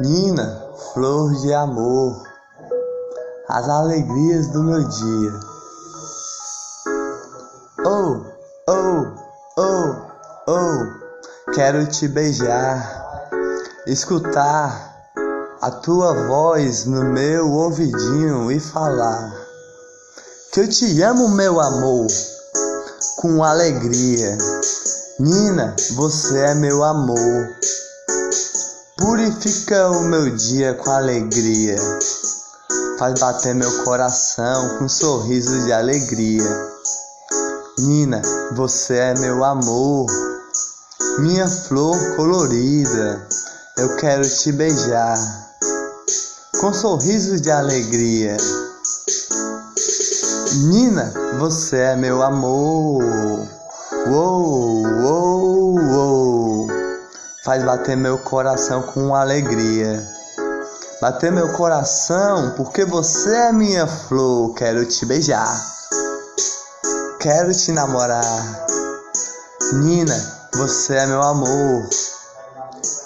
Nina, flor de amor, as alegrias do meu dia. Oh, oh, oh, oh, quero te beijar, escutar a tua voz no meu ouvidinho e falar que eu te amo, meu amor, com alegria. Nina, você é meu amor. Purifica o meu dia com alegria, faz bater meu coração com um sorriso de alegria. Nina, você é meu amor, minha flor colorida, eu quero te beijar com sorrisos de alegria. Nina, você é meu amor. Uou, uou, uou faz bater meu coração com alegria. Bater meu coração porque você é minha flor, quero te beijar. Quero te namorar. Nina, você é meu amor.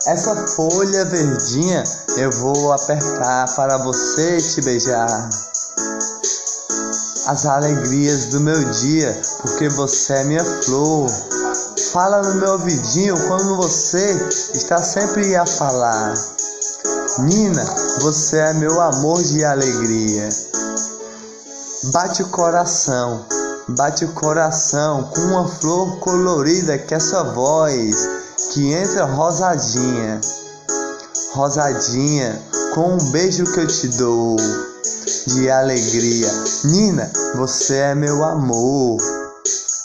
Essa folha verdinha eu vou apertar para você te beijar. As alegrias do meu dia, porque você é minha flor. Fala no meu ouvidinho quando você está sempre a falar. Nina, você é meu amor de alegria. Bate o coração, bate o coração com uma flor colorida que é sua voz, que entra rosadinha, rosadinha, com um beijo que eu te dou de alegria. Nina, você é meu amor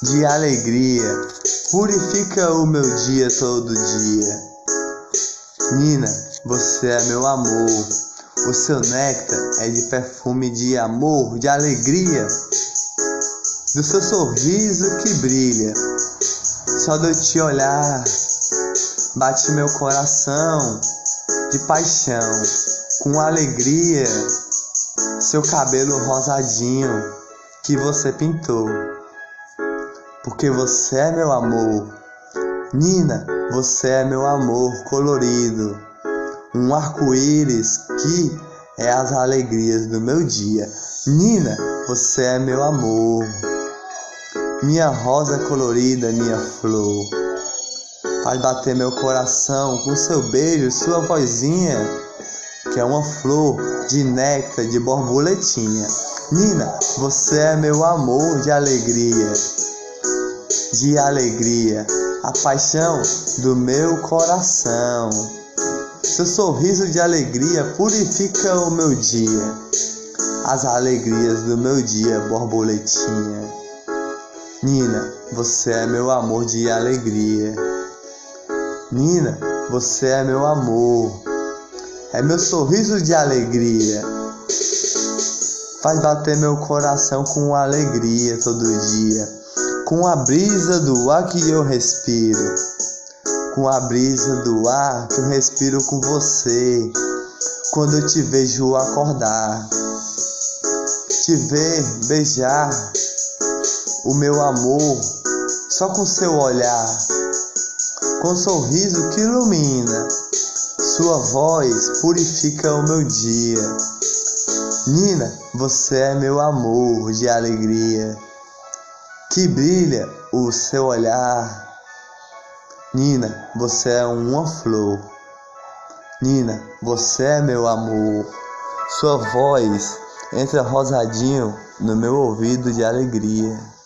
de alegria. Purifica o meu dia todo dia. Nina, você é meu amor. O seu néctar é de perfume de amor, de alegria. Do seu sorriso que brilha. Só de eu te olhar, bate meu coração de paixão, com alegria. Seu cabelo rosadinho que você pintou porque você é meu amor. Nina, você é meu amor colorido, um arco-íris que é as alegrias do meu dia. Nina, você é meu amor, minha rosa colorida, minha flor. Faz bater meu coração com seu beijo, sua vozinha, que é uma flor de néctar de borboletinha. Nina, você é meu amor de alegria de alegria, a paixão do meu coração. Seu sorriso de alegria purifica o meu dia, as alegrias do meu dia, borboletinha. Nina, você é meu amor de alegria. Nina, você é meu amor, é meu sorriso de alegria. Faz bater meu coração com alegria todo dia com a brisa do ar que eu respiro, com a brisa do ar que eu respiro com você, quando eu te vejo acordar, te ver beijar o meu amor só com seu olhar, com um sorriso que ilumina, sua voz purifica o meu dia. Nina, você é meu amor de alegria que brilha o seu olhar. Nina, você é uma flor. Nina, você é meu amor. Sua voz entra rosadinho no meu ouvido de alegria.